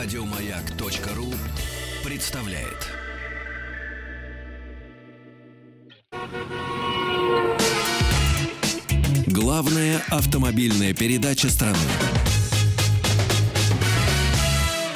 Радиомаяк.ру представляет. Главная автомобильная передача страны.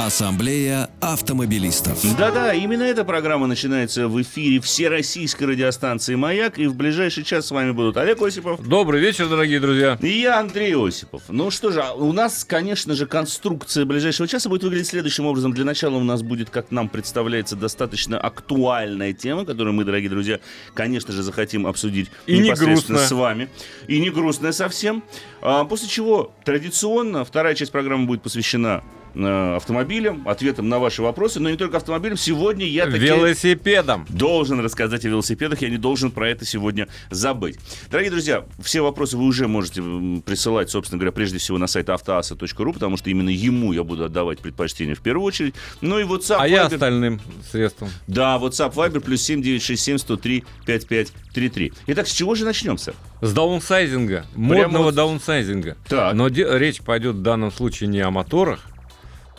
Ассамблея автомобилистов. Да-да, именно эта программа начинается в эфире всероссийской радиостанции «Маяк», и в ближайший час с вами будут Олег Осипов. Добрый вечер, дорогие друзья. И я, Андрей Осипов. Ну что же, а у нас, конечно же, конструкция ближайшего часа будет выглядеть следующим образом. Для начала у нас будет, как нам представляется, достаточно актуальная тема, которую мы, дорогие друзья, конечно же, захотим обсудить И не непосредственно грустная. с вами. И не грустная совсем. А, после чего, традиционно, вторая часть программы будет посвящена э, автомобилям, ответам на ваши вопросы, но не только автомобилям. Сегодня я таки Велосипедом. должен рассказать о велосипедах, я не должен про это сегодня забыть. Дорогие друзья, все вопросы вы уже можете присылать, собственно говоря, прежде всего на сайт автоаса.ру, потому что именно ему я буду отдавать предпочтение в первую очередь. Ну и WhatsApp, А я Viber- остальным средством. Да, WhatsApp, Viber, плюс 7967 103 5533. Итак, с чего же начнем, сэр? С даунсайзинга. Модного вот- даунсайзинга. Так. Но де- речь пойдет в данном случае не о моторах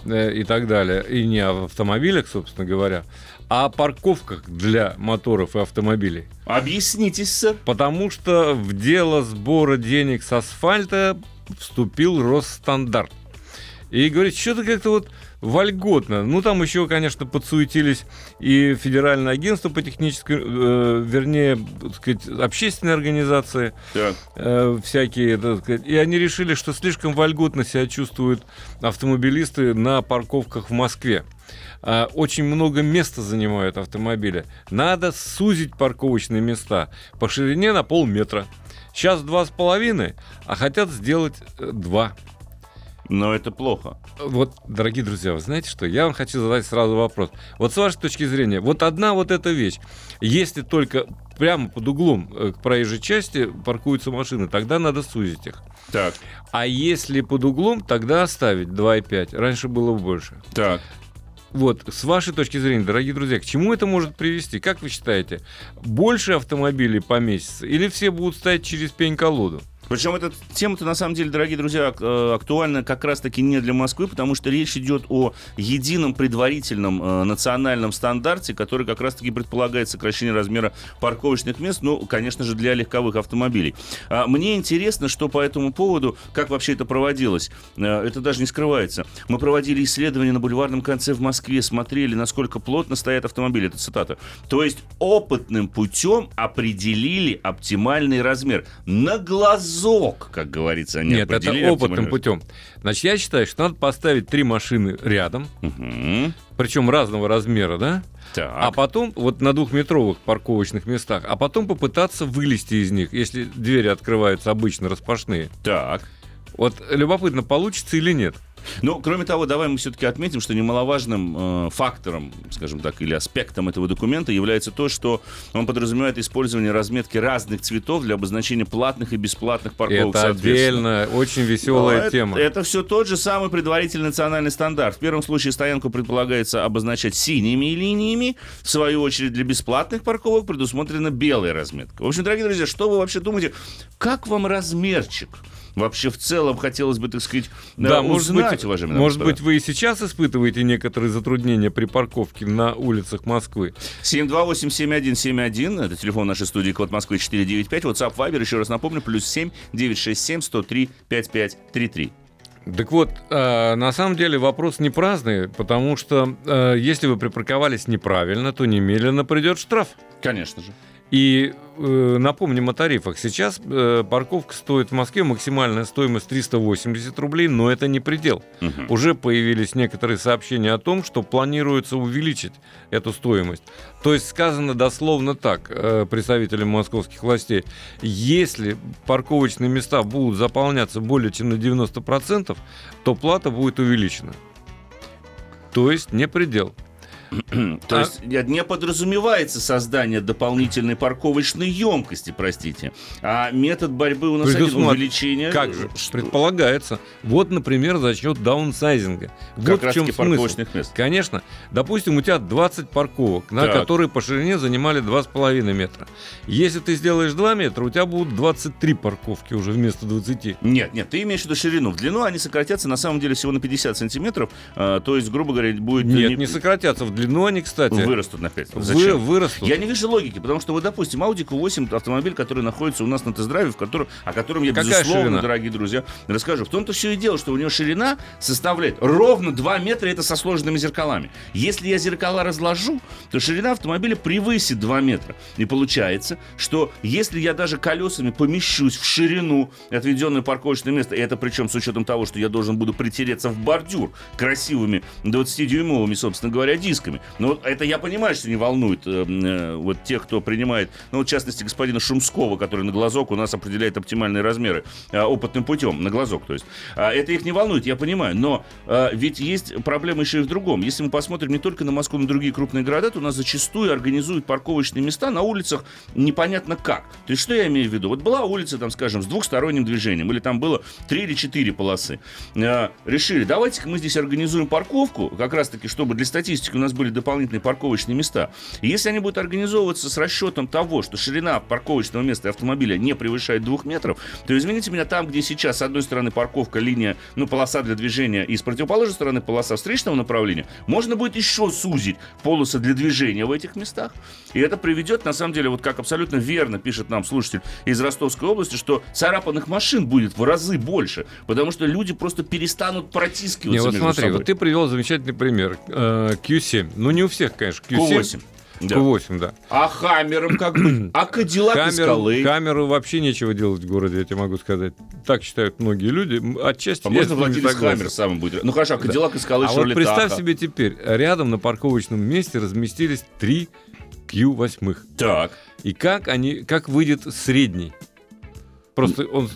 и так далее, и не о автомобилях, собственно говоря, а о парковках для моторов и автомобилей. Объяснитесь, сэр. Потому что в дело сбора денег с асфальта вступил Росстандарт. И говорит, что-то как-то вот вольготно. Ну, там еще, конечно, подсуетились и Федеральное агентство по технической, э, вернее, так сказать, общественные организации, Так. э, всякие, так сказать, и они решили, что слишком вольготно себя чувствуют автомобилисты на парковках в Москве. А, Очень много места занимают автомобили. Надо сузить парковочные места по ширине на полметра. Сейчас два с половиной, а хотят сделать э, два. Но это плохо. Вот, дорогие друзья, вы знаете что? Я вам хочу задать сразу вопрос. Вот с вашей точки зрения, вот одна вот эта вещь. Если только прямо под углом э, к проезжей части паркуются машины, тогда надо сузить их. Так, А если под углом, тогда оставить 2,5. Раньше было больше. так. Вот, с вашей точки зрения, дорогие друзья, к чему это может привести? Как вы считаете, больше автомобилей поместится или все будут стоять через пень-колоду? Причем эта тема-то, на самом деле, дорогие друзья, э, актуальна как раз-таки не для Москвы, потому что речь идет о едином предварительном э, национальном стандарте, который как раз-таки предполагает сокращение размера парковочных мест, ну, конечно же, для легковых автомобилей. А Мне интересно, что по этому поводу, как вообще это проводилось. Э, Это даже не скрывается. Мы проводили исследования на бульварном конце в Москве, смотрели, насколько плотно стоят автомобили. Это цитата. То есть опытным путем определили оптимальный размер. На глазок, как говорится, они Нет, это опытным путем. Значит, я считаю, что надо поставить три машины рядом. Мгм. причем разного размера, да? Так. А потом, вот на двухметровых парковочных местах, а потом попытаться вылезти из них, если двери открываются обычно распашные. Так. Вот любопытно, получится или нет. Ну, кроме того, давай мы все-таки отметим, что немаловажным э, фактором, скажем так, или аспектом этого документа является то, что он подразумевает использование разметки разных цветов для обозначения платных и бесплатных парковок. это отдельно, очень веселая Но тема. Это, все тот же самый предварительный национальный стандарт. В первом случае стоянку предполагается обозначать синими линиями. В свою очередь для бесплатных парковок предусмотрена белая разметка. В общем, дорогие друзья, что вы вообще думаете? Как вам размерчик? Вообще в целом хотелось бы, так сказать, Да, э, может узнать, быть, уважаемые может господа. быть, вы и сейчас испытываете некоторые затруднения при парковке на улицах Москвы. 728-7171, это телефон нашей студии, код Москвы 495, WhatsApp, Viber, еще раз напомню, плюс 7 967 103 5533. Так вот, э, на самом деле вопрос не праздный, потому что э, если вы припарковались неправильно, то немедленно придет штраф. Конечно же. И э, напомним о тарифах. Сейчас э, парковка стоит в Москве максимальная стоимость 380 рублей, но это не предел. Мгм. Уже появились некоторые сообщения о том, что планируется увеличить эту стоимость. То есть сказано дословно так э, представителям московских властей. Если парковочные места будут заполняться более чем на 90%, то плата будет увеличена. То есть не предел. То есть э, не подразумевается создание дополнительной парковочной емкости, простите. А метод борьбы у нас один увеличение. Как же? Предполагается. Вот, например, за счет даунсайзинга. Вот как в чем смысл. мест. Конечно. Допустим, у тебя 20 парковок, на которые по ширине занимали 2,5 метра. Если ты сделаешь 2 метра, у тебя будут 23 парковки уже вместо 20. Нет, нет, ты имеешь в виду ширину. В длину они сократятся на самом деле всего на 50 сантиметров. А, то есть, грубо говоря, будет... Нет, не, не сократятся. В длину они, кстати... Вырастут на 5. Зачем? Вы, вырастут. Я не вижу логики, потому что, вот, допустим, Audi Q8 автомобиль, который находится у нас на тест-драйве, в котором, о котором я, Какая безусловно, ширина? дорогие друзья, расскажу. В том-то все и дело, что у него ширина составляет ровно 2 метра, это со сложными зеркалами. Если я зеркала разложу, то ширина автомобиля превысит 2 метра. И получается, что если я даже колесами помещусь в ширину отведенное парковочное место, и это причем с учетом того, что я должен буду притереться в бордюр красивыми 20-дюймовыми, собственно говоря, дисками. Но это я понимаю, что не волнует э, э, вот тех, кто принимает, ну, в частности, господина Шумского, который на глазок у нас определяет оптимальные размеры э, опытным путем, на глазок, то есть. Э, это их не волнует, я понимаю, но э, ведь есть проблема еще и в другом. Если мы посмотрим не только на Москву, но и другие крупные города, то у нас зачастую организуют парковочные места на улицах непонятно как. То есть, что я имею в виду? Вот была улица, там, скажем, с двухсторонним движением, или там было три или четыре полосы. Э, решили, давайте-ка мы здесь организуем парковку, как раз-таки, чтобы для статистики у нас были дополнительные парковочные места. И если они будут организовываться с расчетом того, что ширина парковочного места автомобиля не превышает двух метров, то, извините меня, там, где сейчас, с одной стороны, парковка, линия, ну, полоса для движения, и с противоположной стороны полоса встречного направления, можно будет еще сузить полосы для движения в этих местах. И это приведет, на самом деле, вот как абсолютно верно пишет нам слушатель из Ростовской области, что царапанных машин будет в разы больше, потому что люди просто перестанут протискиваться не, вот смотри, собой. вот ты привел замечательный пример. Q7. Ну, не у всех, конечно. Q7. Q8. Да. Q8, да. А Хаммером как бы? А Кадиллак Хаммер, скалы? Хаммеру вообще нечего делать в городе, я тебе могу сказать. Так считают многие люди. Отчасти а можно владелец Хаммер самым будет? Ну хорошо, а Кадиллак да. и скалы А вот представь себе теперь, рядом на парковочном месте разместились три Q8. Так. И как они, как выйдет средний? Просто он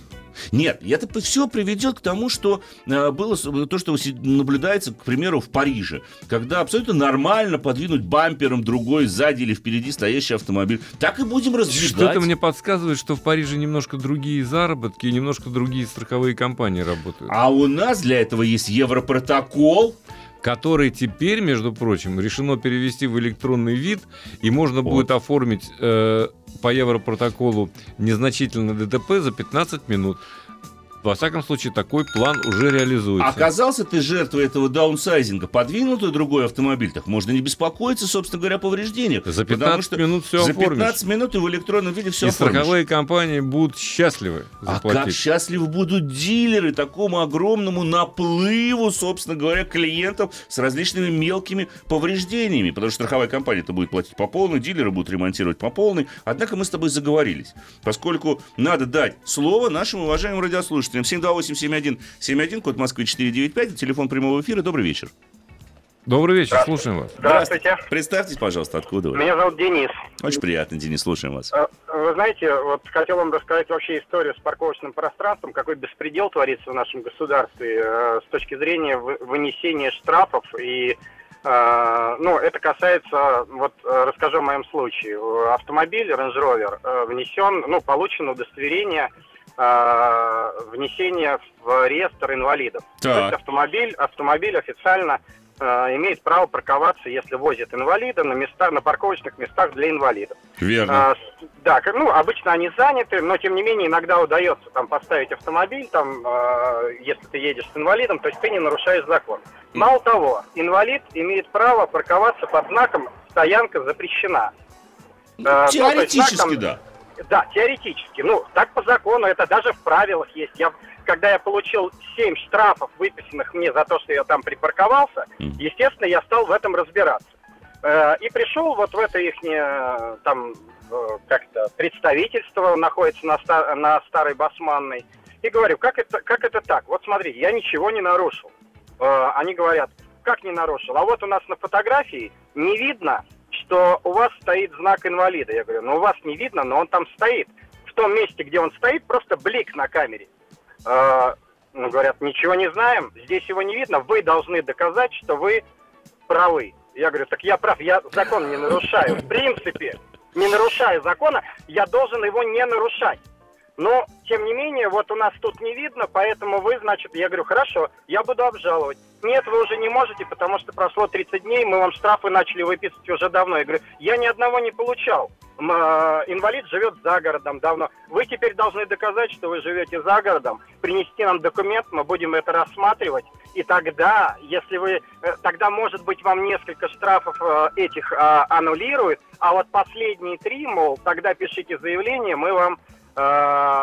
нет, это все приведет к тому, что э, было то, что наблюдается, к примеру, в Париже, когда абсолютно нормально подвинуть бампером другой сзади или впереди стоящий автомобиль. Так и будем развивать. Что-то мне подсказывает, что в Париже немножко другие заработки и немножко другие страховые компании работают. А у нас для этого есть Европротокол который теперь, между прочим, решено перевести в электронный вид, и можно вот. будет оформить э, по Европротоколу незначительное ДТП за 15 минут. Во всяком случае, такой план уже реализуется. Оказался ты жертвой этого даунсайзинга, подвинутый другой автомобиль, так можно не беспокоиться, собственно говоря, о повреждениях. За 15 что минут все За 15 оформишь. минут и в электронном виде все И оформишь. страховые компании будут счастливы заплатить. А как счастливы будут дилеры такому огромному наплыву, собственно говоря, клиентов с различными мелкими повреждениями, потому что страховая компания-то будет платить по полной, дилеры будут ремонтировать по полной. Однако мы с тобой заговорились, поскольку надо дать слово нашим уважаемым радиослушателям слушателям. 728-7171, код Москвы 495, телефон прямого эфира. Добрый вечер. Добрый вечер, слушаем вас. Здравствуйте. Представьтесь, пожалуйста, откуда вы? Меня зовут Денис. Очень приятно, Денис, слушаем вас. Э, вы знаете, вот хотел вам рассказать вообще историю с парковочным пространством, какой беспредел творится в нашем государстве э, с точки зрения вынесения штрафов и э, ну, это касается, вот расскажу о моем случае. Автомобиль Range Rover внесен, ну, получено удостоверение внесения в реестр инвалидов. Так. То есть автомобиль, автомобиль официально э, имеет право парковаться, если возит инвалида, на места, на парковочных местах для инвалидов. Верно. Э, да, ну, обычно они заняты, но тем не менее иногда удается там поставить автомобиль, там, э, если ты едешь с инвалидом, то есть ты не нарушаешь закон. Мало того, инвалид имеет право парковаться под знаком «стоянка запрещена». Э, Теоретически, ну, знак, там, да. Да, теоретически. Ну, так по закону, это даже в правилах есть. Я, когда я получил 7 штрафов, выписанных мне за то, что я там припарковался, естественно, я стал в этом разбираться. Э, и пришел вот в это их там э, как-то представительство находится на, стар, на Старой Басманной. И говорю, как это, как это так? Вот смотрите, я ничего не нарушил. Э, они говорят, как не нарушил? А вот у нас на фотографии не видно что у вас стоит знак инвалида. Я говорю, ну у вас не видно, но он там стоит. В том месте, где он стоит, просто блик на камере. Э, ну, говорят, ничего не знаем, здесь его не видно, вы должны доказать, что вы правы. Я говорю, так я прав, я закон не нарушаю. В принципе, не нарушая закона, я должен его не нарушать. Но, тем не менее, вот у нас тут не видно, поэтому вы, значит, я говорю, хорошо, я буду обжаловать. Нет, вы уже не можете, потому что прошло 30 дней, мы вам штрафы начали выписывать уже давно. Я говорю, я ни одного не получал. Э, Инвалид живет за городом давно. Вы теперь должны доказать, что вы живете за городом, принести нам документ, мы будем это рассматривать. И тогда, если вы, э, тогда, может быть, вам несколько штрафов э, этих э, аннулируют, а вот последние три, мол, тогда пишите заявление, мы вам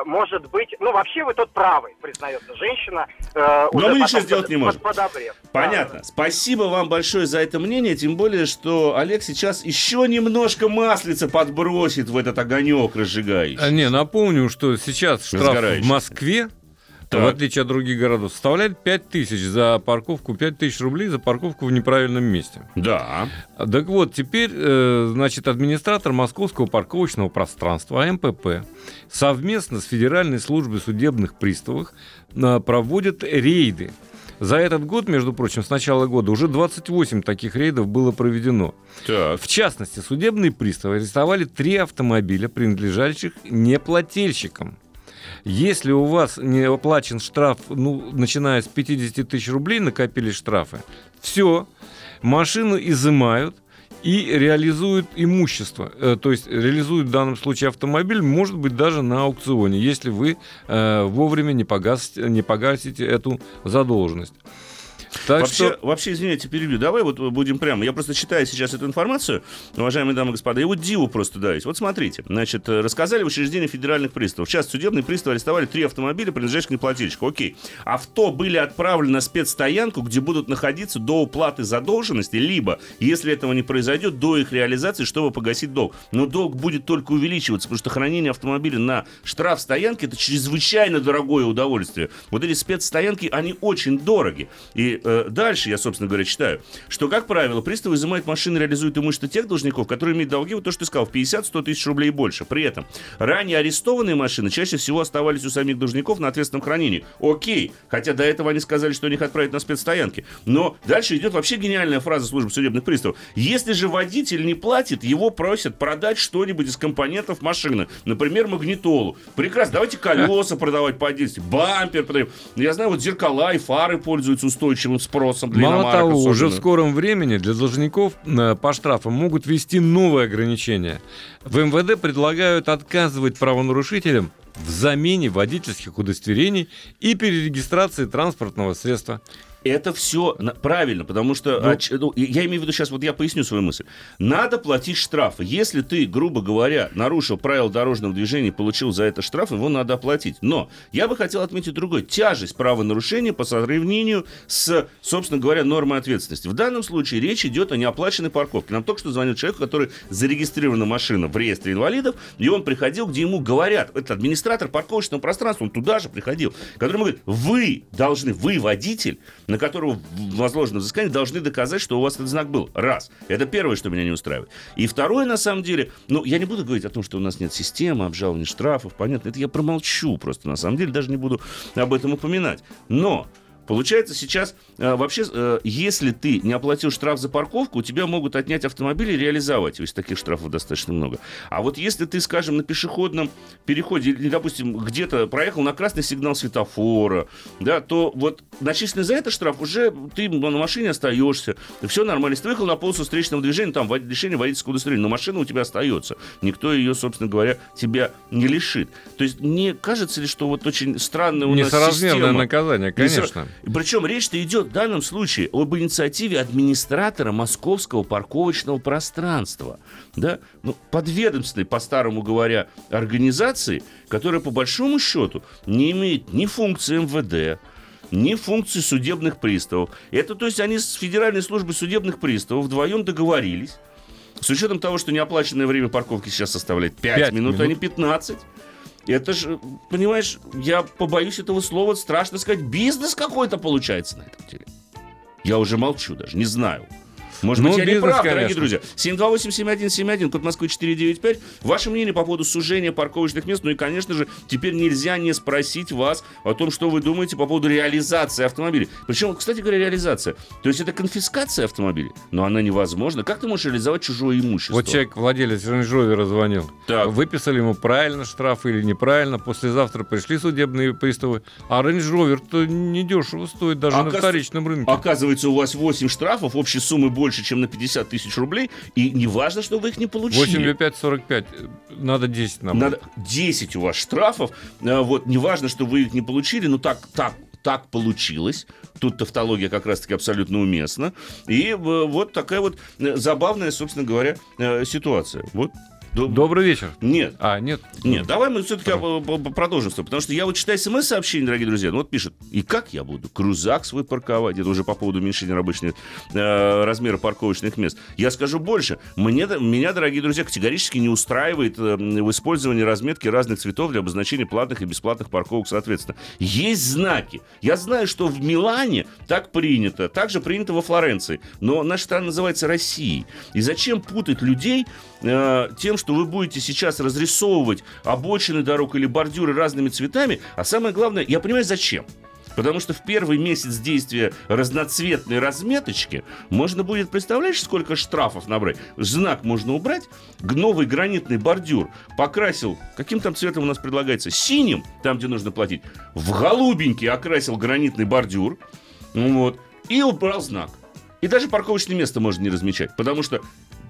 может быть, ну вообще вы тут правы, признается женщина. э, Но мы ничего сделать под- не можем. под- подобрев. Понятно. Спасибо вам большое за это мнение, тем более, что Олег сейчас еще немножко маслица подбросит в этот огонек разжигающий. А, Не, напомню, что сейчас штраф в Москве, Так. в отличие от других городов, составляет 5 тысяч за парковку, 5 тысяч рублей за парковку в неправильном месте. Да. Так вот, теперь, э, значит, администратор Московского парковочного пространства АМПП совместно с Федеральной службой судебных приставов э, проводят рейды. За этот год, между прочим, с начала года уже 28 таких рейдов было проведено. Так. В частности, судебные приставы арестовали три автомобиля, принадлежащих неплательщикам. Если у вас не оплачен штраф, ну, начиная с 50 тысяч рублей, накопились штрафы, все, машину изымают и реализуют имущество. Э, То есть реализуют в данном случае автомобиль, может быть, даже на аукционе, если вы э, вовремя не погасите, не погасите эту задолженность. Так вообще, что вообще, извините, перебью. Давай вот будем прямо. Я просто читаю сейчас эту информацию, уважаемые дамы и господа, и вот диву просто даюсь. Вот смотрите. Значит, рассказали в учреждении федеральных приставов. Сейчас судебные приставы арестовали три автомобиля, принадлежащих неплательщику. Окей. Авто были отправлены на спецстоянку, где будут находиться до уплаты задолженности, либо, если этого не произойдет, до их реализации, чтобы погасить долг. Но долг будет только увеличиваться, потому что хранение автомобиля на штрафстоянке это чрезвычайно дорогое удовольствие. Вот эти спецстоянки, они очень дороги. И э, дальше я, собственно говоря, читаю, что, как правило, приставы изымают машины, реализуют имущество тех должников, которые имеют долги, вот то, что ты сказал, в 50-100 тысяч рублей и больше. При этом ранее арестованные машины чаще всего оставались у самих должников на ответственном хранении. Окей, хотя до этого они сказали, что они их отправят на спецстоянки. Но дальше идет вообще гениальная фраза службы судебных приставов. Если же водитель не платит, его просят продать что-нибудь из компонентов машины. Например, магнитолу. Прекрасно, давайте колеса продавать по отдельности, бампер продаем. Я знаю, вот зеркала и фары пользуются устойчивым спросом для Мало того, уже в особенно. скором времени для должников э, по штрафам могут ввести новые ограничения. В МВД предлагают отказывать правонарушителям в замене водительских удостоверений и перерегистрации транспортного средства. Это все правильно, потому что Ну. оч- ну, я имею в виду сейчас, вот я поясню свою мысль. Надо платить штрафы. Если ты, грубо говоря, нарушил правила дорожного движения и получил за это штраф, его надо оплатить. Но я бы хотел отметить другой. Тяжесть правонарушения по сравнению с, собственно говоря, нормой ответственности. В данном случае речь идет о неоплаченной парковке. Нам только что звонил человек, который зарегистрирована машина в реестре инвалидов, и он приходил, где ему говорят, это администратор парковочного пространства, он туда же приходил, который ему говорит, вы должны, вы водитель, на которого возложено взыскание, должны доказать, что у вас этот знак был. Раз. Это первое, что меня не устраивает. И второе, на самом деле, ну, я не буду говорить о том, что у нас нет системы обжалования штрафов, понятно, это я промолчу просто, на самом деле, даже не буду об этом упоминать. Но Получается, сейчас вообще, э, если ты не оплатил штраф за парковку, у тебя могут отнять автомобиль и реализовать. То есть таких штрафов достаточно много. А вот если ты, скажем, на пешеходном переходе, или, допустим, где-то проехал на красный сигнал светофора, да, то вот начисленный за это штраф уже ты на машине остаешься. Все нормально. Если ты выехал на полосу встречного движения, там лишение водительского удостоверения, но машина у тебя остается. Никто ее, собственно говоря, тебя не лишит. То есть не кажется ли, что вот очень странная у нас Несоразмерное система? наказание, конечно. Причем речь-то идет в данном случае об инициативе администратора московского парковочного пространства. Да? Ну, подведомственной, по-старому говоря, организации, которая по большому счету не имеет ни функции МВД, ни функции судебных приставов. Это, то есть, они с Федеральной службой судебных приставов вдвоем договорились, с учетом того, что неоплаченное время парковки сейчас составляет 5, Пять минут, минут. а не 15. Это же, понимаешь, я побоюсь этого слова, страшно сказать, бизнес какой-то получается на этом деле. Я уже молчу даже, не знаю. Может Ну, быть, я не бизнес, прав, дорогие конечно. друзья. 728-7171, код Москвы 495. Ваше мнение по поводу сужения парковочных мест. Ну и, конечно же, теперь нельзя не спросить вас о том, что вы думаете по поводу реализации автомобилей. Причем, кстати говоря, реализация. То есть это конфискация автомобилей, но она невозможна. Как ты можешь реализовать чужое имущество? Вот человек, владелец Rover звонил. Так. Выписали ему правильно штраф или неправильно. Послезавтра пришли судебные приставы. А Rover-то недешево стоит даже на Оказ- вторичном рынке. Оказывается, у вас 8 штрафов, общей суммы больше, чем на 50 тысяч рублей, и не важно, что вы их не получили. 8 5 45. Надо 10 нам. Надо 10 у вас штрафов. А, Вот, неважно, что вы их не получили, но так, так, так получилось. Тут тавтология как раз-таки абсолютно уместна. И э, вот такая вот э, забавная, собственно говоря, э, ситуация. Вот. До- Добрый вечер. Нет, А, нет? нет, давай мы все-таки продолжим, с тобой, потому что я вот читаю смс-сообщение, дорогие друзья, ну вот пишет, и как я буду крузак свой парковать, это уже по поводу уменьшения рабочных, э, размера парковочных мест. Я скажу больше, мне, меня, дорогие друзья, категорически не устраивает э, в использовании разметки разных цветов для обозначения платных и бесплатных парковок, соответственно. Есть знаки. Я знаю, что в Милане так принято, также принято во Флоренции, но наша страна называется Россией. И зачем путать людей э, тем, что вы будете сейчас разрисовывать обочины дорог или бордюры разными цветами, а самое главное, я понимаю, зачем. Потому что в первый месяц действия разноцветной разметочки можно будет, представляешь, сколько штрафов набрать? Знак можно убрать, новый гранитный бордюр покрасил, каким там цветом у нас предлагается? Синим, там, где нужно платить. В голубенький окрасил гранитный бордюр, вот, и убрал знак. И даже парковочное место можно не размечать, потому что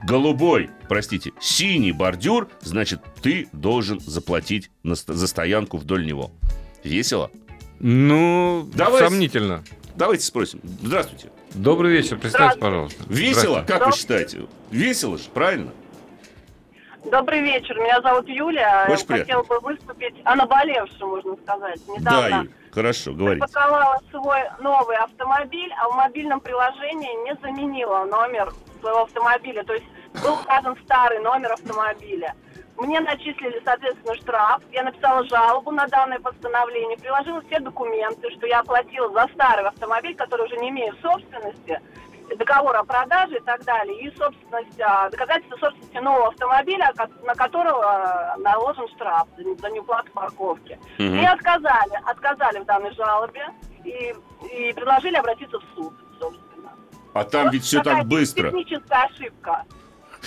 голубой, простите, синий бордюр, значит, ты должен заплатить на за стоянку вдоль него. Весело? Ну, Давай. сомнительно. Давайте спросим. Здравствуйте. Добрый вечер. Представьте, пожалуйста. Весело? Как вы считаете? Весело же, правильно? Добрый вечер, меня зовут Юля. Очень Хотела бы выступить о наболевшем, можно сказать. Да, Недавно Юль, хорошо, говорите. запаковала свой новый автомобиль, а в мобильном приложении не заменила номер своего автомобиля. То есть был указан старый номер автомобиля. Мне начислили, соответственно, штраф. Я написала жалобу на данное постановление, приложила все документы, что я оплатила за старый автомобиль, который уже не имею собственности, договор о продаже и так далее, и собственность, а, доказательство собственности нового автомобиля, на которого а, наложен штраф за не- за неуплату парковки. Мгм. Мне отказали, отказали в данной жалобе и, и предложили обратиться в суд, собственно. А там Вот ведь все так быстро. Техническая ошибка.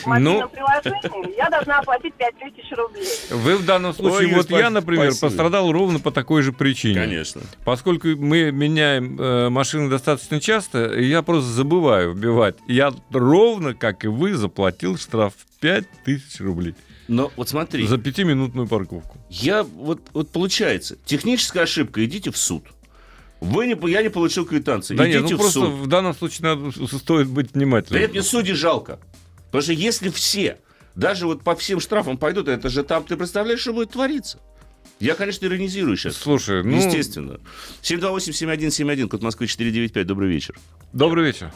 Ну. приложении я должна оплатить 5000 рублей. Вы в данном случае, Ой, вот Юль, я, например, спасибо. пострадал ровно по такой же причине. Конечно. Поскольку мы меняем э, машины достаточно часто, я просто забываю вбивать. Я ровно, как и вы, заплатил штраф в 5000 рублей Но вот смотри, за пятиминутную парковку. я вот, вот получается, техническая ошибка, идите в суд. Вы не, я не получил квитанции, Да идите нет, ну в просто суд. в данном случае надо, стоит быть Да внимательным. это мне судей жалко. Потому что если все, даже вот по всем штрафам пойдут, это же там, ты представляешь, что будет твориться? Я, конечно, иронизирую сейчас. Слушай, ну, Естественно. 728-7171, код Москвы 495, добрый вечер. добрый вечер.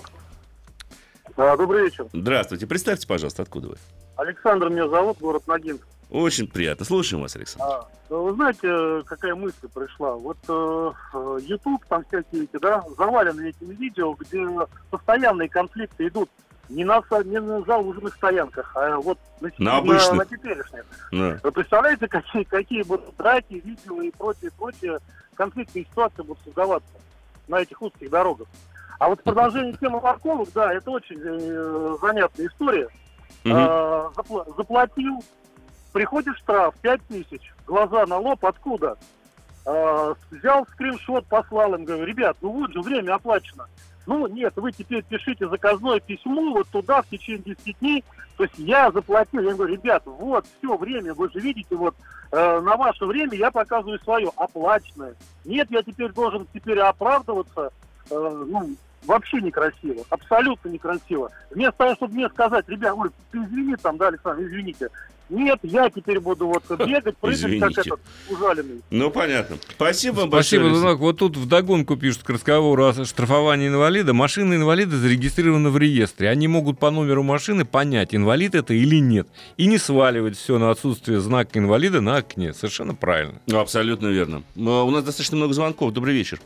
А, добрый вечер. Здравствуйте. Представьте, пожалуйста, откуда вы? Александр меня зовут, город Ногинск. Очень приятно. Слушаем вас, Александр. А, вы знаете, какая мысль пришла? Вот э, э, YouTube, там всякие эти, да, завалены этими видео, где постоянные конфликты идут не на, не на зауженных стоянках, а вот на, На обычных. на теперешних. Да. Вы представляете, какие, какие будут драки, видео и прочее, прочее, конфликтные ситуации будут создаваться на этих узких дорогах. А вот продолжение темы парковок, да, это очень э, занятная история. А, запла- заплатил, приходит штраф 5 тысяч, глаза на лоб, откуда? А, взял скриншот, послал им, говорю, ребят, ну вот же время оплачено. Ну нет, вы теперь пишите заказное письмо вот туда в течение 10 дней. То есть я заплатил, я говорю, ребят, вот все время, вы же видите, вот э, на ваше время я показываю свое оплаченное. Нет, я теперь должен теперь оправдываться, э, ну, вообще некрасиво, абсолютно некрасиво. Вместо того, чтобы мне сказать, ребят, ой, ты извини там, да, Александр, извините. Нет, я теперь буду вот бегать, прыгать, как Извините. этот ужаленный. Ну, понятно. Спасибо вам Спасибо, большое. Дунак. Вот тут вдогонку пишут к разговору о штрафовании инвалида. Машины инвалида зарегистрированы в реестре. Они могут по номеру машины понять, инвалид это или нет. И не сваливать все на отсутствие знака инвалида на окне. Совершенно правильно. Ну, Абсолютно верно. Э, У нас достаточно много звонков. Добрый вечер.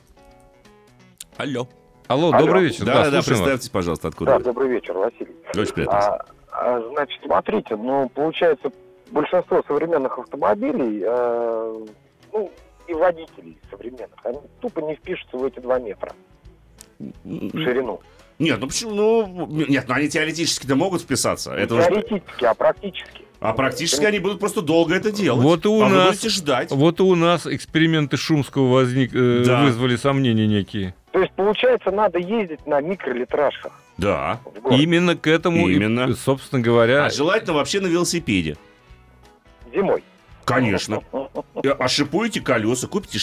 Алло. Алло, Алло. добрый вечер. Да, да, да, вас. представьтесь, пожалуйста, откуда Да, вы. добрый вечер, Василий. Очень приятно. А, значит, смотрите, ну, получается, большинство современных автомобилей, э, ну, и водителей современных, они тупо не впишутся в эти два метра в ширину. Нет, ну почему? Ну, нет, ну они теоретически-то могут вписаться. Это уже- Теоретически, а практически. А практически они будут просто долго это делать. Вот и у а нас- ждать. Вот и у нас эксперименты Шумского возник, э, Да. вызвали сомнения некие. То есть, получается, надо ездить на микролитражках Да. Именно к этому, и, Именно. собственно говоря, А желательно вообще на велосипеде. зимой. Конечно. Ошипуете колеса, купите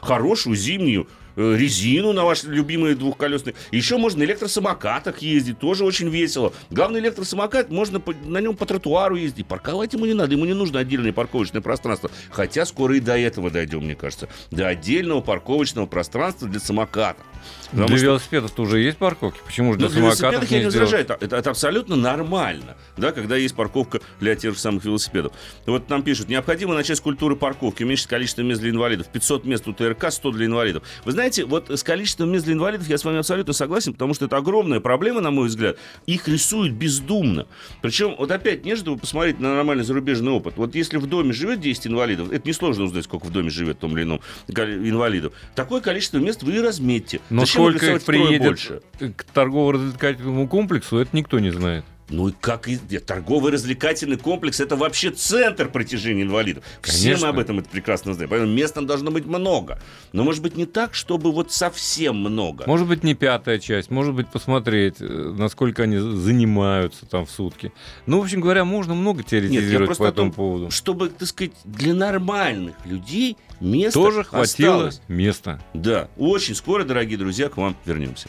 хорошую зимнюю резину на ваши любимые двухколесные. Еще можно на электросамокатах ездить, тоже очень весело. Главное, электросамокат, можно по- на нем по тротуару ездить. Парковать ему не надо, ему не нужно отдельное парковочное пространство. Хотя скоро и до этого дойдем, мне кажется. До отдельного парковочного пространства для самоката. Потому для что- велосипедов уже есть парковки. Почему же ну, для для самокатов велосипедов я не не возражаю. Это, это- это абсолютно нормально, да, когда есть парковка для тех же самых велосипедов. Вот нам пишут, необходимо начать с культуры парковки, уменьшить количество мест для инвалидов. 500 мест у ТРК, 100 для инвалидов. Вы знаете, вот с количеством мест для инвалидов я с вами абсолютно согласен, потому что это огромная проблема, на мой взгляд. Их рисуют бездумно. Причем, вот опять, нежно посмотреть на нормальный зарубежный опыт. Вот если в доме живет 10 инвалидов, это несложно узнать, сколько в доме живет в том или ином инвалидов. Такое количество мест вы и разметьте. Но Зачем сколько их приедет больше? к торгово-развлекательному комплексу, это никто не знает. Ну и как и нет, торговый развлекательный комплекс это вообще центр притяжения инвалидов. Все Конечно. мы об этом это прекрасно знаем. Поэтому мест там должно быть много. Но может быть не так, чтобы вот совсем много. Может быть, не пятая часть, может быть, посмотреть, э, насколько они занимаются там в сутки. Ну, в общем говоря, можно много Нет, теоретизировать просто по этому том, поводу. чтобы, так сказать, для нормальных людей место Тоже хватило осталось. места. Да, очень скоро, дорогие друзья, к вам вернемся.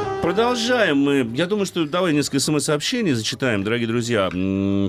Продолжаем мы. Я думаю, что давай несколько смс-сообщений зачитаем, дорогие друзья.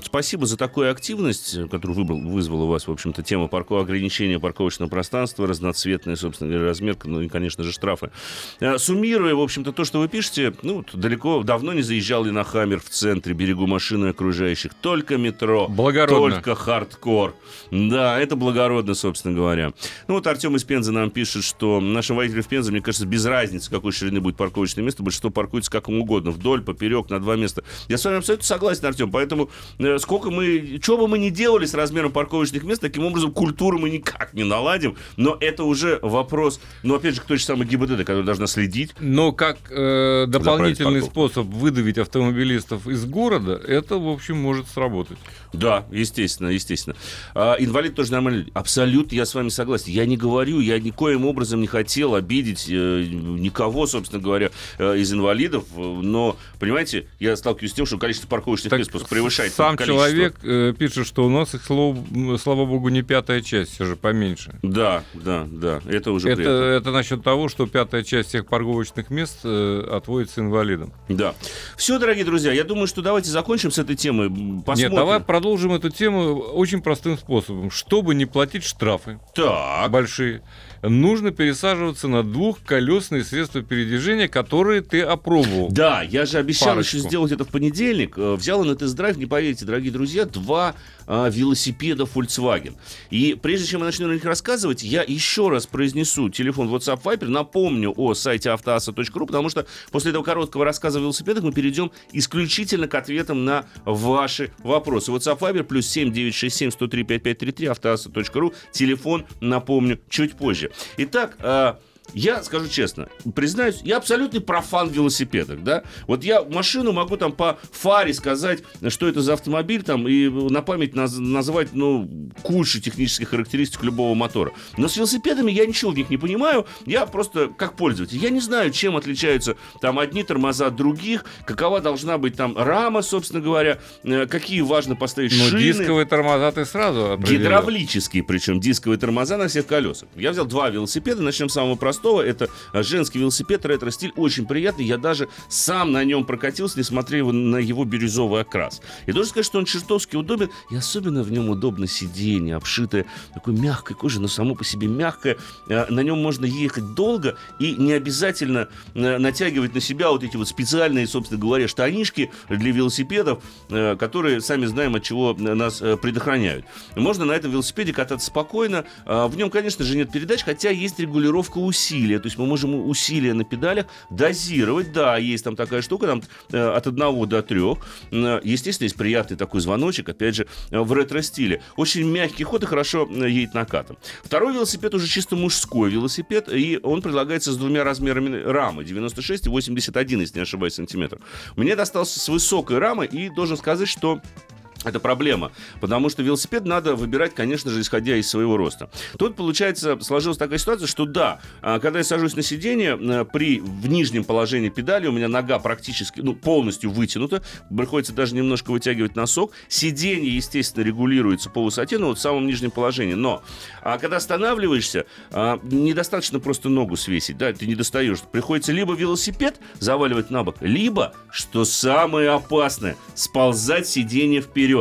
Спасибо за такую активность, которую выбрал, вызвала у вас, в общем-то, тема парко ограничения парковочного пространства, разноцветные, собственно говоря, размерка, ну и, конечно же, штрафы. Э, Суммируя, в общем-то, то, что вы пишете, ну, далеко, давно не заезжал ли на Хаммер в центре, берегу машины окружающих. Только метро. Благородно. Только хардкор. Да, это благородно, собственно говоря. Ну вот Артем из Пензы нам пишет, что нашим водителям в Пензе, мне кажется, без разницы, какой ширины будет парковочное место, большинство паркуется как угодно, вдоль, поперек, на два места. Я с вами абсолютно согласен, Артем, поэтому э, сколько мы, что бы мы ни делали с размером парковочных мест, таким образом культуру мы никак не наладим, но это уже вопрос, ну опять же, к той же самой ГИБДД, которая должна следить. Но как э, дополнительный способ выдавить автомобилистов из города, это, в общем, может сработать. Да, естественно, естественно. А, инвалид тоже нормальный. Абсолютно я с вами согласен. Я не говорю, я никоим образом не хотел обидеть э, никого, собственно говоря, э, из инвалидов. э, Но, понимаете, я сталкиваюсь с тем, что количество парковочных Так мест просто превышает Сам количество. человек э, пишет, что у нас их, слава, слава богу, не пятая часть, все же поменьше. Да, да, да. Это уже Это, приятно. это насчет того, что пятая часть всех парковочных мест э, отводится инвалидам. Да. Все, дорогие друзья, я думаю, что давайте закончим с этой темой. Посмотрим. Нет, давай продолжим эту тему очень простым способом. Чтобы не платить штрафы Так. большие, нужно пересаживаться на двухколесные средства передвижения, которые ты опробовал. Да, я же обещал Парочку. еще сделать это в понедельник. Э, Взял на тест-драйв, не поверите, дорогие друзья, два а, велосипеда Volkswagen. И прежде чем я начну на них рассказывать, я еще раз произнесу телефон WhatsApp Viber, напомню о сайте автоаса.ру, потому что после этого короткого рассказа о велосипедах мы перейдем исключительно к ответам на ваши вопросы. WhatsApp Viber плюс 7967 103 5533 автоаса.ру. Телефон, напомню, чуть позже. Итак, а, я скажу честно, признаюсь, я абсолютный профан в велосипедах, да. Вот я машину могу там по фаре сказать, что это за автомобиль, там, и на память наз- назвать, ну, кучу технических характеристик любого мотора. Но с велосипедами я ничего в них не понимаю, я просто как пользователь. Я не знаю, чем отличаются там одни тормоза от других, какова должна быть там рама, собственно говоря, э, какие важно поставить Но шины. дисковые тормоза ты сразу определил. Гидравлические, причем дисковые тормоза на всех колесах. Я взял два велосипеда, начнем с самого простого. Простого. Это женский велосипед, ретро-стиль, очень приятный. Я даже сам на нем прокатился, несмотря на его бирюзовый окрас. И должен сказать, что он чертовски удобен, и особенно в нем удобно сиденье, обшитое такой мягкой кожей, но само по себе мягкое. Э, На нем можно ехать долго и не обязательно э, натягивать на себя вот эти вот специальные, собственно говоря, штанишки для велосипедов, э, которые, сами знаем, от чего нас предохраняют. Можно на этом велосипеде кататься спокойно. В нем, конечно же, нет передач, хотя есть регулировка усилия. То есть мы можем усилия на педалях дозировать. Да, есть там такая штука, там э, от 1 до 3. Естественно, есть приятный такой звоночек, опять же, э, в ретро-стиле. Очень мягкий ход и хорошо э, едет накатом. Второй велосипед уже чисто мужской велосипед, и он предлагается с двумя размерами рамы, 96 и 81, если не ошибаюсь, сантиметров. Мне достался с высокой рамой, и должен сказать, что это проблема, потому что велосипед надо выбирать, конечно же, исходя из своего роста. Тут, получается, сложилась такая ситуация, что да, а, когда я сажусь на сиденье, при в нижнем положении педали у меня нога практически, ну, полностью вытянута, приходится даже немножко вытягивать носок. Сиденье, естественно, регулируется по высоте, но вот в самом нижнем положении. Но а когда останавливаешься, а, недостаточно просто ногу свесить, да, ты не достаешь. Приходится либо велосипед заваливать на бок, либо, что самое опасное, сползать сиденье вперед.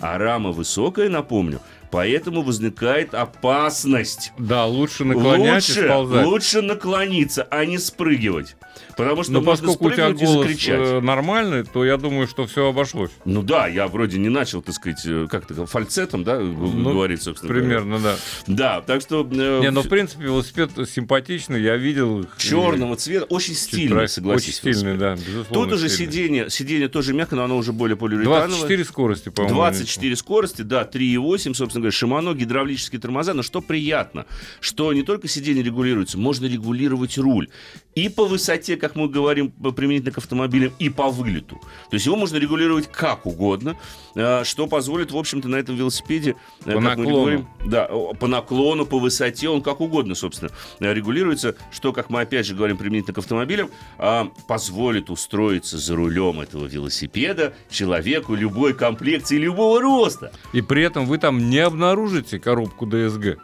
А рама высокая, напомню, поэтому возникает опасность. Да, лучше наклонять и лучше, сползать. лучше наклониться, а не спрыгивать. Потому что Но можно поскольку у тебя и голос закричать. э, нормальный, то я думаю, что все обошлось. Ну да, я вроде не начал, так сказать, э, как-то фальцетом, да, Ну, говорить, собственно говоря. Примерно, да. Да, так что... э, Не, ну, в принципе, велосипед симпатичный, я видел их. и черного цвета, очень чуть стильный, про- согласись. Очень стильный, да, безусловно. Тут уже сиденье, сиденье тоже мягкое, но оно уже более полиуретановое. 24 скорости, по-моему. 24 скорости, да, 3,8, собственно говоря, Шимано, гидравлические тормоза. Но что приятно, что не только сиденье регулируется, можно регулировать руль. И по высоте, как мы говорим, применительно к автомобилям, и по вылету. То есть его можно регулировать как угодно, э, что позволит, в общем-то, на этом велосипеде... э, По наклону. говорим, да, по наклону, по высоте, он как угодно, собственно, э, регулируется, что, как мы опять же говорим применительно к автомобилям, а, позволит устроиться за рулем этого велосипеда человеку любой комплекции, любого роста. И при этом вы там не обнаружите коробку DSG.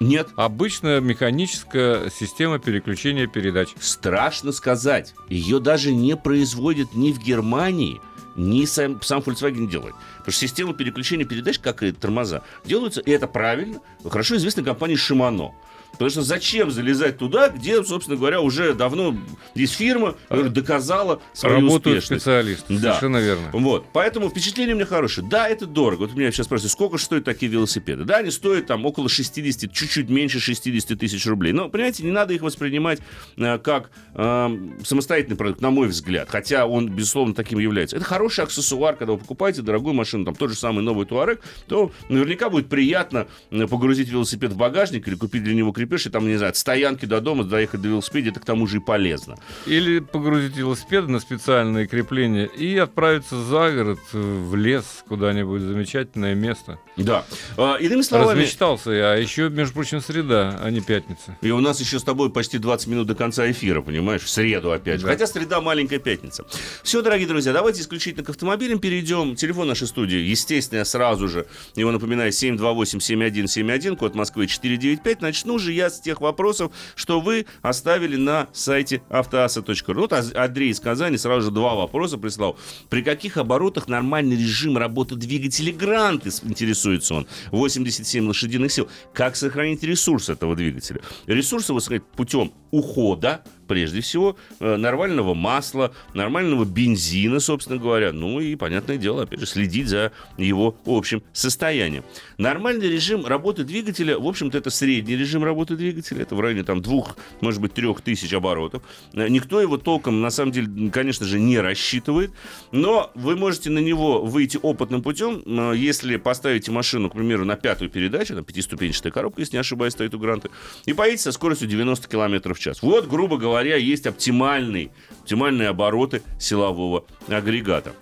Нет, Обычная механическая система переключения передач. страшно сказать, ее даже не производят ни в Германии, ни сам, сам Volkswagen делает. Потому что система переключения передач, как и тормоза, делаются, и это правильно, хорошо известной компании Shimano. Потому что зачем залезать туда, где, собственно говоря, уже давно есть фирма, которая доказала свою Работают успешность. специалисты, Да. совершенно верно. Вот, поэтому впечатление у меня хорошее. Да, это дорого. Вот меня сейчас спрашивают, сколько стоят такие велосипеды? Да, они стоят там около 60, чуть-чуть меньше 60 тысяч рублей. Но, понимаете, не надо их воспринимать э, как э, самостоятельный продукт, на мой взгляд. Хотя он, безусловно, таким является. Это хороший аксессуар, когда вы покупаете дорогую машину, там тот же самый новый Туарек, то наверняка будет приятно э, погрузить велосипед в багажник или купить для него крепеж, и там, не знаю, от стоянки до дома доехать до велосипеда, это к тому же и полезно. Или погрузить велосипед на специальные крепления и отправиться за город, в лес, куда-нибудь замечательное место. Да. А, иными словами... Размечтался я. А еще, между прочим, среда, а не пятница. И у нас еще с тобой почти 20 минут до конца эфира, понимаешь? В среду опять же. Да. Хотя среда маленькая пятница. Все, дорогие друзья, давайте исключительно к автомобилям перейдем. Телефон нашей студии, естественно, сразу же его напоминаю, 728-7171, код Москвы 495. Начну же я с тех вопросов, что вы оставили на сайте автоаса.ру. Вот Андрей из Казани сразу же два вопроса прислал. При каких оборотах нормальный режим работы двигателя Гранты, интересуется он. 87 лошадиных сил. Как сохранить ресурс этого двигателя? Ресурсы, вот сказать, путем ухода, прежде всего, э, нормального масла, нормального бензина, собственно говоря. Ну и, понятное дело, опять же, следить за его общим состоянием. Нормальный режим работы двигателя, в общем-то, это средний режим работы двигателя. Это в районе там двух, может быть, трех тысяч оборотов. Э, Никто его толком, на самом деле, конечно же, не рассчитывает. Но вы можете на него выйти опытным путем, э, если поставите машину, к примеру, на пятую передачу, на пятиступенчатая коробка, если не ошибаюсь, стоит у Гранты, и поедете со скоростью 90 км в час. Вот, грубо говоря, есть оптимальный, оптимальные обороты силового агрегата.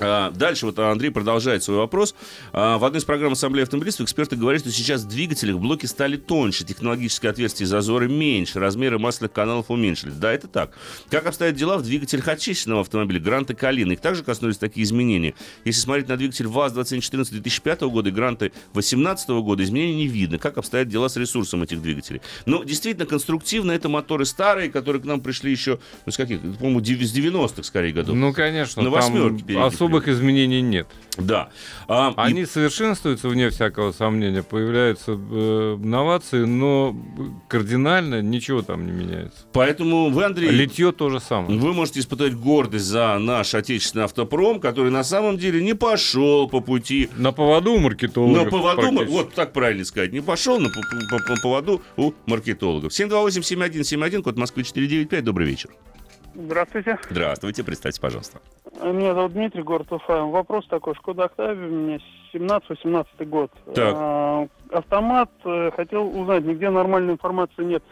А, Дальше вот Андрей продолжает свой вопрос. А, В одной из программ Ассамблеи автомобилистов эксперты говорят, что сейчас в двигателях блоки стали тоньше, технологические отверстия и зазоры меньше, размеры масляных каналов уменьшились. Да, это так. Как обстоят дела в двигателях отечественного автомобиля Грант и Калина? Их также коснулись такие изменения. Если смотреть на двигатель ВАЗ-2114 2005 года и Гранты 2018 года, изменений не видно. Как обстоят дела с ресурсом этих двигателей? Ну, действительно, конструктивно это моторы старые, которые к нам пришли еще, ну, с каких, по-моему, с 90-х, скорее, годов. Ну, конечно, На там восьмерке передних особых изменений нет. Да. А, и- Они совершенствуются, вне всякого сомнения, появляются э, новации, но кардинально ничего там не меняется. Поэтому вы, Андрей, Литье то же самое. вы можете испытать гордость за наш отечественный автопром, который на самом деле не пошел по пути На поводу у маркетологов. на поводу, вот так правильно сказать, не пошел на, по- по- по- поводу у маркетологов. 728-7171, код Москвы 495, добрый вечер. Здравствуйте. Здравствуйте, представьте, пожалуйста. Меня зовут Дмитрий, город Уфа. Вопрос такой. Шкода Октавия у меня 17-18 год. Так. А, автомат. э, Хотел узнать, нигде нормальной информации нет.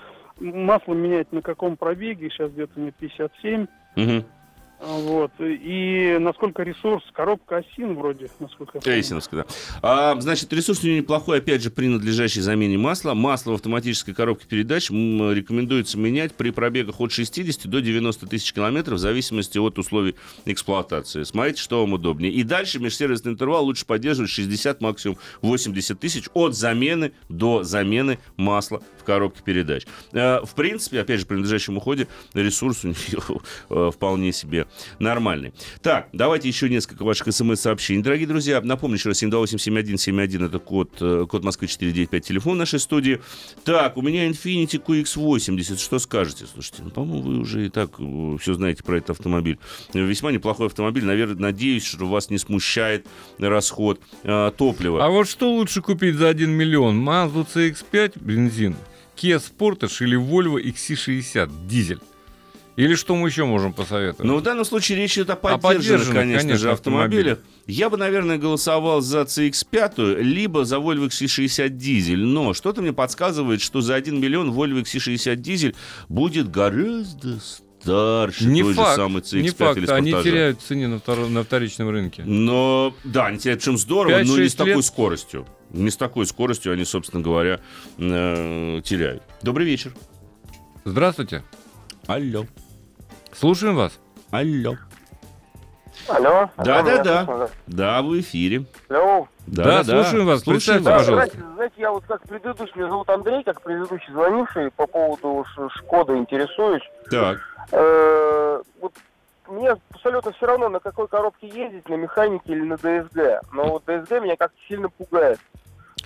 Масло менять на каком пробеге? Сейчас где-то мне 57. Угу. А, Вот. И насколько ресурс? Коробка осин вроде, насколько я помню. Эйсиновская, да. А, значит, ресурс у нее неплохой, опять же, при надлежащей замене масла. Масло в автоматической коробке передач рекомендуется менять при пробегах от 60 до 90 тысяч километров в зависимости от условий эксплуатации. Смотрите, что вам удобнее. И дальше межсервисный интервал лучше поддерживать 60, максимум 80 тысяч от замены до замены масла в коробке передач. Э, В принципе, опять же, при надлежащем уходе ресурс у нее э, вполне себе нормальный. Так, давайте еще несколько ваших смс-сообщений. Дорогие друзья, напомню еще раз, 728-7171 это код, э, код Москвы 495, телефон нашей студии. Так, у меня Infiniti QX80, что скажете? Слушайте, ну, по-моему, вы уже и так все знаете про этот автомобиль. Весьма неплохой автомобиль, наверное, надеюсь, что вас не смущает расход э, топлива. А вот что лучше купить за 1 миллион? Mazda CX-5 бензин, Kia Sportage или Volvo XC60 дизель? Или что мы еще можем посоветовать? Но в данном случае речь идет о поддержанных, поддержанных, конечно, конечно, же, автомобилях. Я бы, наверное, голосовал за CX-5, либо за Volvo XC60 дизель. Но что-то мне подсказывает, что за 1 миллион Volvo XC60 дизель будет гораздо старше не той факт, же самой CX-5 не факт, или они теряют в цене на, второ- на вторичном рынке. Но, да, они теряют, причем здорово, но не 5-6 с такой лет. скоростью. Не с такой скоростью они, собственно говоря, э, теряют. Добрый вечер. Здравствуйте, Алло. Слушаем вас. Алло. Алло. Да, Алло, да, да. слышно, Да, вы в эфире. Алло. Да, слушаем вас, Слушаем представьте, вас. пожалуйста. знаете, знаете, я вот как предыдущий, меня зовут Андрей, как предыдущий звонивший, по поводу Ш- Шкоды интересуюсь. Так. Э, вот мне абсолютно все равно, на какой коробке ездить, на механике или на ДСГ. Но вот ДСГ меня как-то сильно пугает.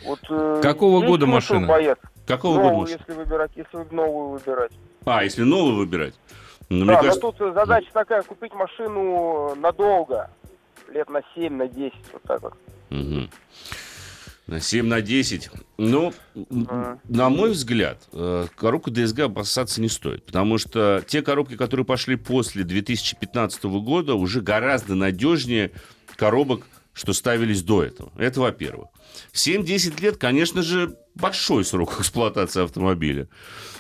Вот, э, Какого года машина? бояться? Какого Новую, года? если выбирать, если новую выбирать. А, если новую выбирать? Ну, мне да, кажется, но тут задача такая, купить машину надолго. Лет на 7, на 10, вот так вот. Мгм. На 7 на 10. Ну, Мгм. на мой взгляд, э, коробку DSG опасаться не стоит. Потому что те коробки, которые пошли после 2015 года, уже гораздо надежнее коробок, что ставились до этого. Это во-первых. 7-10 лет, конечно же, большой срок эксплуатации автомобиля.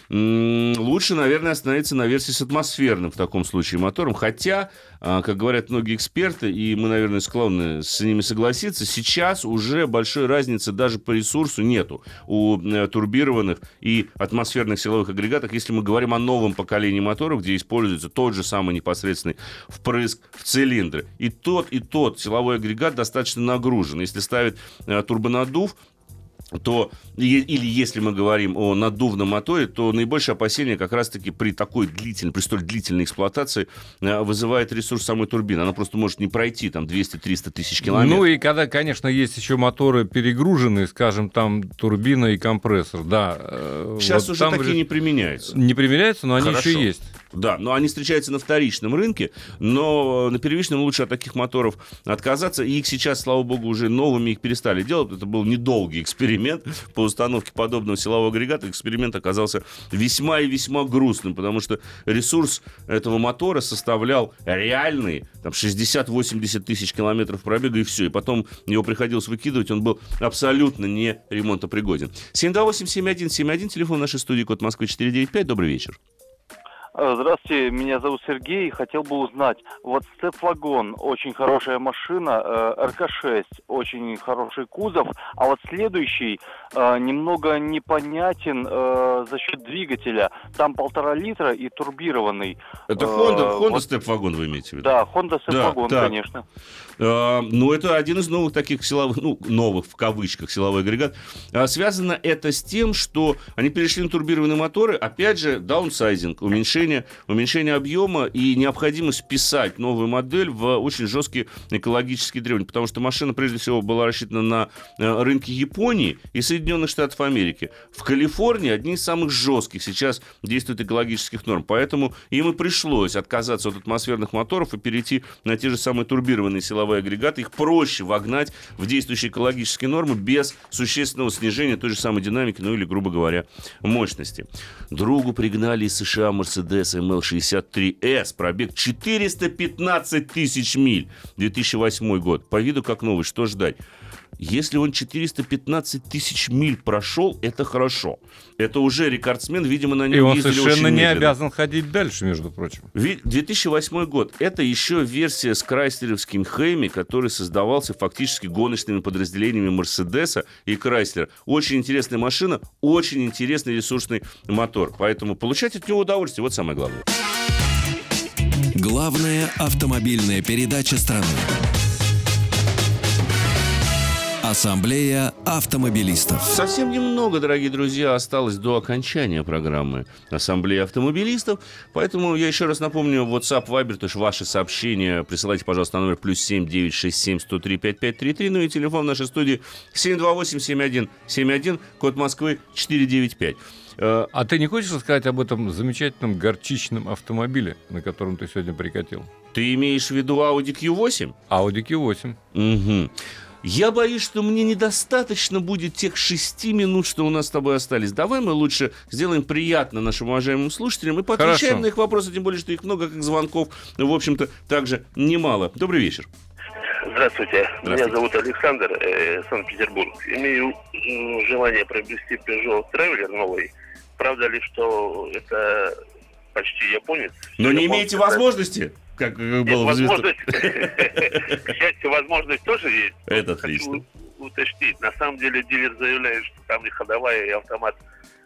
Лучше, наверное, остановиться на версии с атмосферным в таком случае мотором. Хотя, а, как говорят многие эксперты, и мы, наверное, склонны с ними согласиться, сейчас уже большой разницы даже по ресурсу нету у э, турбированных и атмосферных силовых агрегатов, если мы говорим о новом поколении моторов, где используется тот же самый непосредственный впрыск в цилиндры. И тот, и тот силовой агрегат достаточно нагружен. Если ставить э, турбонаддув, то или если мы говорим о наддувном моторе, то наибольшее опасение как раз-таки при такой длительной, при столь длительной эксплуатации э, вызывает ресурс самой турбины. Она просто может не пройти там 200-300 тысяч километров. Ну и когда, конечно, есть еще моторы перегруженные, скажем, там турбина и компрессор, да. э, Сейчас вот уже такие же не применяются. не применяются, но они Хорошо. еще есть. Да, но они встречаются на вторичном рынке, но на первичном лучше от таких моторов отказаться. И их сейчас, слава богу, уже новыми их перестали делать. Это был недолгий эксперимент по установке подобного силового агрегата. Эксперимент оказался весьма и весьма грустным, потому что ресурс этого мотора составлял реальные там, 60-80 тысяч километров пробега и все. И потом его приходилось выкидывать, он был абсолютно не ремонтопригоден. 728-7171, телефон нашей студии, код Москвы 495. Добрый вечер. Э, Здравствуйте, меня зовут Сергей. Хотел бы узнать, вот Степвагон, очень хорошая машина, э, РК-6, очень хороший кузов, а вот следующий э, немного непонятен за счет двигателя. Там полтора литра и турбированный. Это Honda, Honda вот- степ-вагон вы имеете в виду? Да, Honda Степвагон, так. конечно. Ну, это один из новых таких силовых, ну, новых в кавычках силовой агрегат. А Связано это с тем, что они перешли на турбированные моторы, опять же, даунсайзинг, уменьшение, уменьшение объема и необходимость вписать новую модель в очень жесткие экологические требования, потому что машина, прежде всего, была рассчитана на э, рынке Японии и Соединенных Штатов Америки. В Калифорнии одни из самых жестких сейчас действует экологических норм, поэтому им и пришлось отказаться от атмосферных моторов и перейти на те же самые турбированные силовые агрегаты. Их проще вогнать в действующие экологические нормы без существенного снижения той же самой динамики, ну или, грубо говоря, мощности. Другу пригнали из США Mercedes ML63S, пробег 415 тысяч миль, 2008 год. По виду как новый, что ждать? Если он 415 тысяч миль прошел, это хорошо. Это уже рекордсмен, видимо, на нем И он совершенно не обязан ходить дальше, между прочим. Ви- 2008 год. Это еще версия с крайслеровским Хэми, который создавался фактически гоночными подразделениями Мерседеса и Крайслера. Очень интересная машина, очень интересный ресурсный мотор. Поэтому получать от него удовольствие. Вот самое главное. Главная автомобильная передача страны. Ассамблея автомобилистов. Совсем немного, дорогие друзья, осталось до окончания программы Ассамблеи автомобилистов. Поэтому я еще раз напомню, WhatsApp, Viber, то есть ваши сообщения присылайте, пожалуйста, на номер плюс 7 967 103 5533. Ну и телефон нашей студии 728 71 71, код Москвы 495. Э, А ты не хочешь рассказать об этом замечательном горчичном автомобиле, на котором ты сегодня прикатил? Ты имеешь в виду Audi Q8? Audi Q8. Угу. Я боюсь, что мне недостаточно будет тех шести минут, что у нас с тобой остались. Давай мы лучше сделаем приятно нашим уважаемым слушателям и поотвечаем Хорошо. на их вопросы, тем более, что их много, как звонков, в общем-то, также немало. Добрый вечер. Здравствуйте. Здравствуйте. Меня зовут Александр, э, Санкт-Петербург. Имею желание приобрести Peugeot Traveler новый. Правда ли, что это почти японец? Но не имеете возможности, как было возможность, к счастью, возможность тоже есть. Это отлично. уточнить. На самом деле дилер заявляет, что там и ходовая, и автомат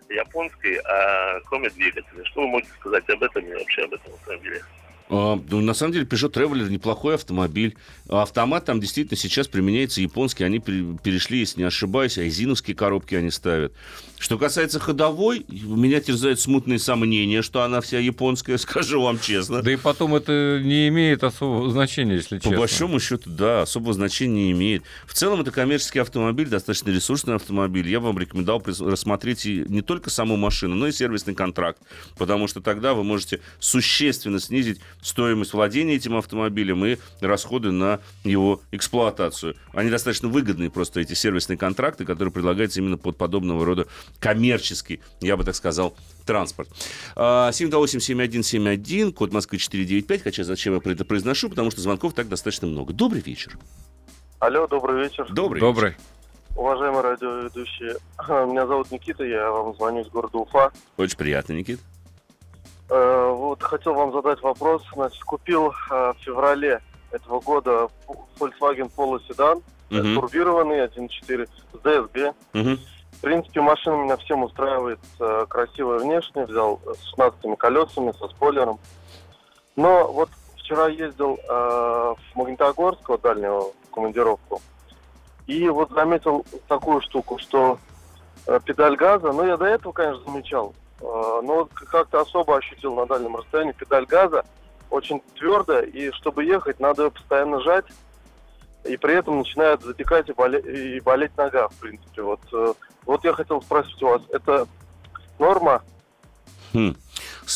японский, а кроме двигателя. Что вы можете сказать об этом и вообще об этом автомобиле? А, ну, на самом деле, Peugeot Traveler неплохой автомобиль. А Автомат там действительно сейчас применяется японский. Они пере- перешли, если не ошибаюсь, айзиновские коробки они ставят. Что касается ходовой, меня терзают смутные сомнения, что она вся японская, скажу вам честно. Да и потом это не имеет особого значения, если По честно. большому счету, да, особого значения не имеет. В целом, это коммерческий автомобиль, достаточно ресурсный автомобиль. Я вам рекомендовал рассмотреть не только саму машину, но и сервисный контракт, потому что тогда вы можете существенно снизить стоимость владения этим автомобилем и расходы на его эксплуатацию. Они достаточно выгодные просто, эти сервисные контракты, которые предлагаются именно под подобного рода коммерческий, я бы так сказал, транспорт. А, 728-7171, код Москвы 495. Хотя зачем я это произношу, потому что звонков так достаточно много. Добрый вечер. Алло, добрый вечер. Добрый. Добрый. Уважаемые радиоведущие, меня зовут Никита, я вам звоню из города Уфа. Очень приятно, Никит. Э, Вот хотел вам задать вопрос. Значит, купил э, в феврале этого года Volkswagen Polo седан, Мгм. турбированный 1.4 с DSG. Мгм. В принципе, машина меня всем устраивает, э, красивая внешне, взял с 16 колесами, со спойлером. Но вот вчера ездил э, в Магнитогорск, вот дальнюю командировку, и вот заметил такую штуку, что э, педаль газа, ну я до этого, конечно, замечал, э, но как-то особо ощутил на дальнем расстоянии, педаль газа очень твердая, и чтобы ехать, надо ее постоянно жать, и при этом начинает затекать и, боле- и болеть нога, в принципе. Вот, э, вот я хотел спросить у вас, это норма Хм.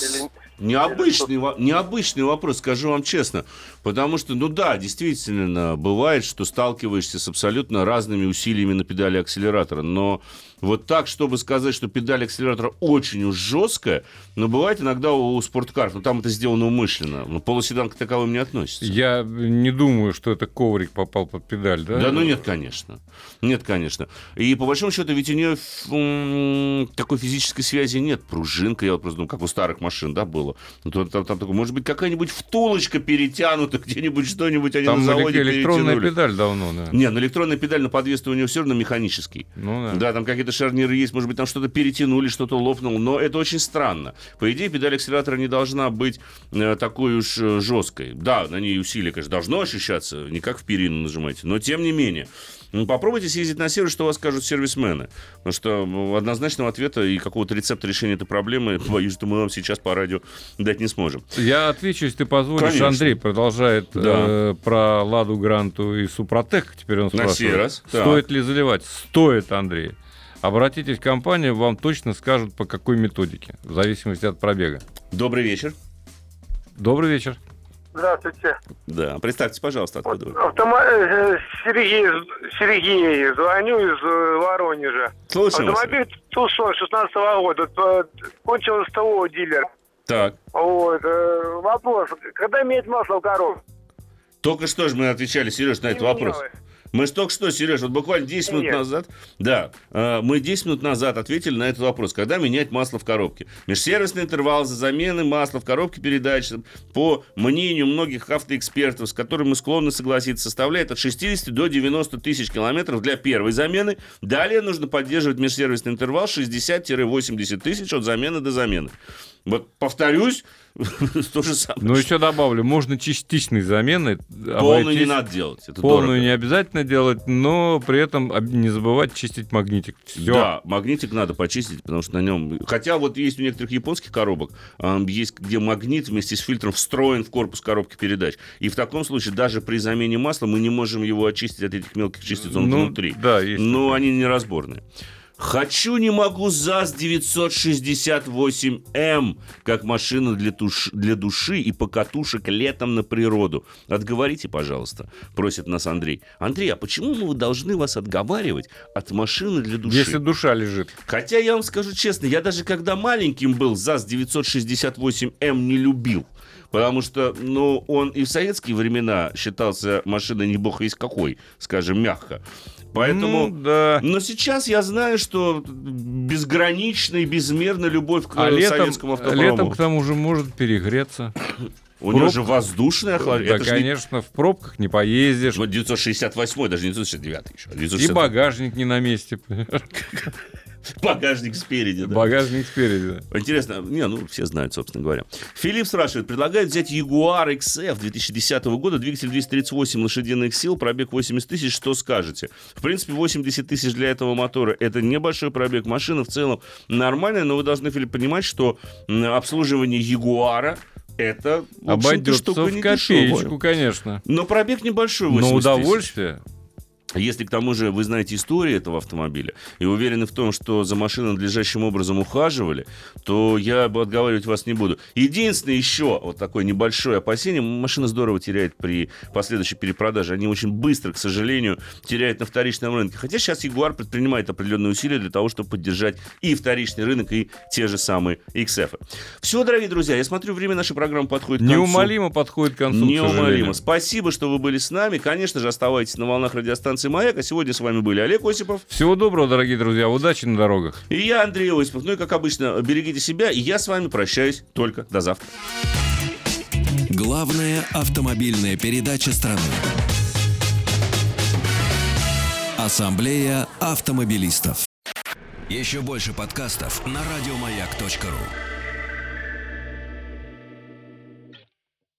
Или... Необычный, во- необычный вопрос, скажу вам честно. Потому что, ну да, действительно, бывает, что сталкиваешься с абсолютно разными усилиями на педали акселератора. Но вот так, чтобы сказать, что педаль акселератора очень уж жесткая, но бывает иногда у спорткаров, но там это сделано умышленно. Но полуседан к таковым не относится. Я не думаю, что это коврик попал под педаль, да? Да, ну нет, конечно. Нет, конечно. И по большому счету, ведь у нее м, такой физической связи нет. Пружинка, я вот просто думаю, как у старых машин, да, было. Ну, там, там, там такой, может быть, какая-нибудь втулочка перетянута, где-нибудь что-нибудь они Там на заводе электронная перетянули. педаль давно, да. Не, ну электронная педаль на подвес у него все равно механический. Ну да. Да, там какие-то шарниры есть, может быть, там что-то перетянули, что-то лопнуло, но это очень странно. По идее, педаль акселератора не должна быть э, такой уж э, жесткой. Да, на ней усилие, конечно, должно ощущаться, не как в перину нажимаете, но тем не менее. Ну, Попробуйте съездить на сервис, что у вас скажут сервисмены. Потому что ну, однозначного ответа и какого-то рецепта решения этой проблемы, боюсь, что мы вам сейчас по радио дать не сможем. Я отвечу, если ты позволишь. Конечно. Андрей продолжает Да. э, про Ладу Гранту и Супротек. Теперь он На спрашивает. сей раз. Стоит ли заливать? Стоит, Андрей. Обратитесь в компанию, вам точно скажут, по какой методике, в зависимости от пробега. Добрый вечер. Добрый вечер. Здравствуйте. Да, представьте, пожалуйста, откуда вы. Автома... э, Сергей, Сергей, звоню из э, Воронежа. Слушаем вас. Автомобиль Тусон 16 года. Т- Кончил СТО у дилера. Так. Вот. э, Вопрос. Когда менять масло в коробке? Только что же мы отвечали, Сереж, на этот вопрос. менялось. Мы же только что, Сереж, вот буквально 10 минут Нет. назад, да, э, мы 10 минут назад ответили на этот вопрос, когда менять масло в коробке. Межсервисный интервал за замены масла в коробке передач, по мнению многих автоэкспертов, с которыми мы склонны согласиться, составляет от 60 до 90 тысяч километров для первой замены. Далее нужно поддерживать межсервисный интервал 60-80 тысяч от замены до замены. Вот повторюсь, то же самое. Но еще добавлю, можно частичной заменой Полную не надо делать. Это Полную дорого. не обязательно делать, но при этом не забывать чистить магнитик. Все. Да, магнитик надо почистить, потому что на нем... Хотя вот есть у некоторых японских коробок, ам, есть где магнит вместе с фильтром встроен в корпус коробки передач. И в таком случае даже при замене масла мы не можем его очистить от этих мелких частиц, он Ну, внутри. да, есть Но такое. они неразборные. Хочу, не могу ЗАЗ 968М, как машина для, туш- для души и покатушек летом на природу. Отговорите, пожалуйста, просит нас Андрей. Андрей, а почему мы должны вас отговаривать от машины для души? Если душа лежит. Хотя я вам скажу честно, я даже когда маленьким был, ЗАЗ 968М не любил. Потому что, ну, он и в советские времена считался машиной не бог весь какой, скажем, мягко. Поэтому... Ну, да. Но сейчас я знаю, что безграничная безмерная любовь к А э, летом, советскому автопрому. летом к тому же может перегреться. У него же воздушное охлаждение. Да, Это же не- конечно, в пробках не поездишь. Вот 968 даже не 969 еще. а И 968. багажник не на месте. Багажник спереди, да. Багажник спереди. да. Интересно, не, ну, все знают, собственно говоря. Филипп спрашивает, предлагает взять Jaguar XF 2010 года, двигатель 238 лошадиных сил, пробег 80 тысяч, что скажете? В принципе, 80 тысяч для этого мотора, это небольшой пробег. Машина в целом нормальная, но вы должны, Филипп, понимать, что обслуживание Ягуара это, Обойдется в копеечку, конечно. Но пробег небольшой, 80 Но тысяч. Если к тому же вы знаете историю этого автомобиля и уверены в том, что за машиной надлежащим образом ухаживали, то я отговаривать вас не буду. Единственное еще вот такое небольшое опасение. Машина здорово теряет при последующей перепродаже. Они очень быстро, к сожалению, теряют на вторичном рынке. Хотя сейчас Jaguar предпринимает определенные усилия для того, чтобы поддержать и вторичный рынок, и те же самые XF. Все, дорогие друзья, я смотрю, время нашей программы подходит к концу. Неумолимо подходит к концу, к Неумолимо. сожалению. Спасибо, что вы были с нами. Конечно же, оставайтесь на волнах радиостанции «Маяк». А сегодня с вами были Олег Осипов Всего доброго, дорогие друзья. Удачи на дорогах. и я, Андрей Осипов. Ну и, как обычно, берегите себя. И я с вами прощаюсь только до завтра. Главная автомобильная передача страны. Ассамблея автомобилистов. Еще больше подкастов на радиомаяк.ру.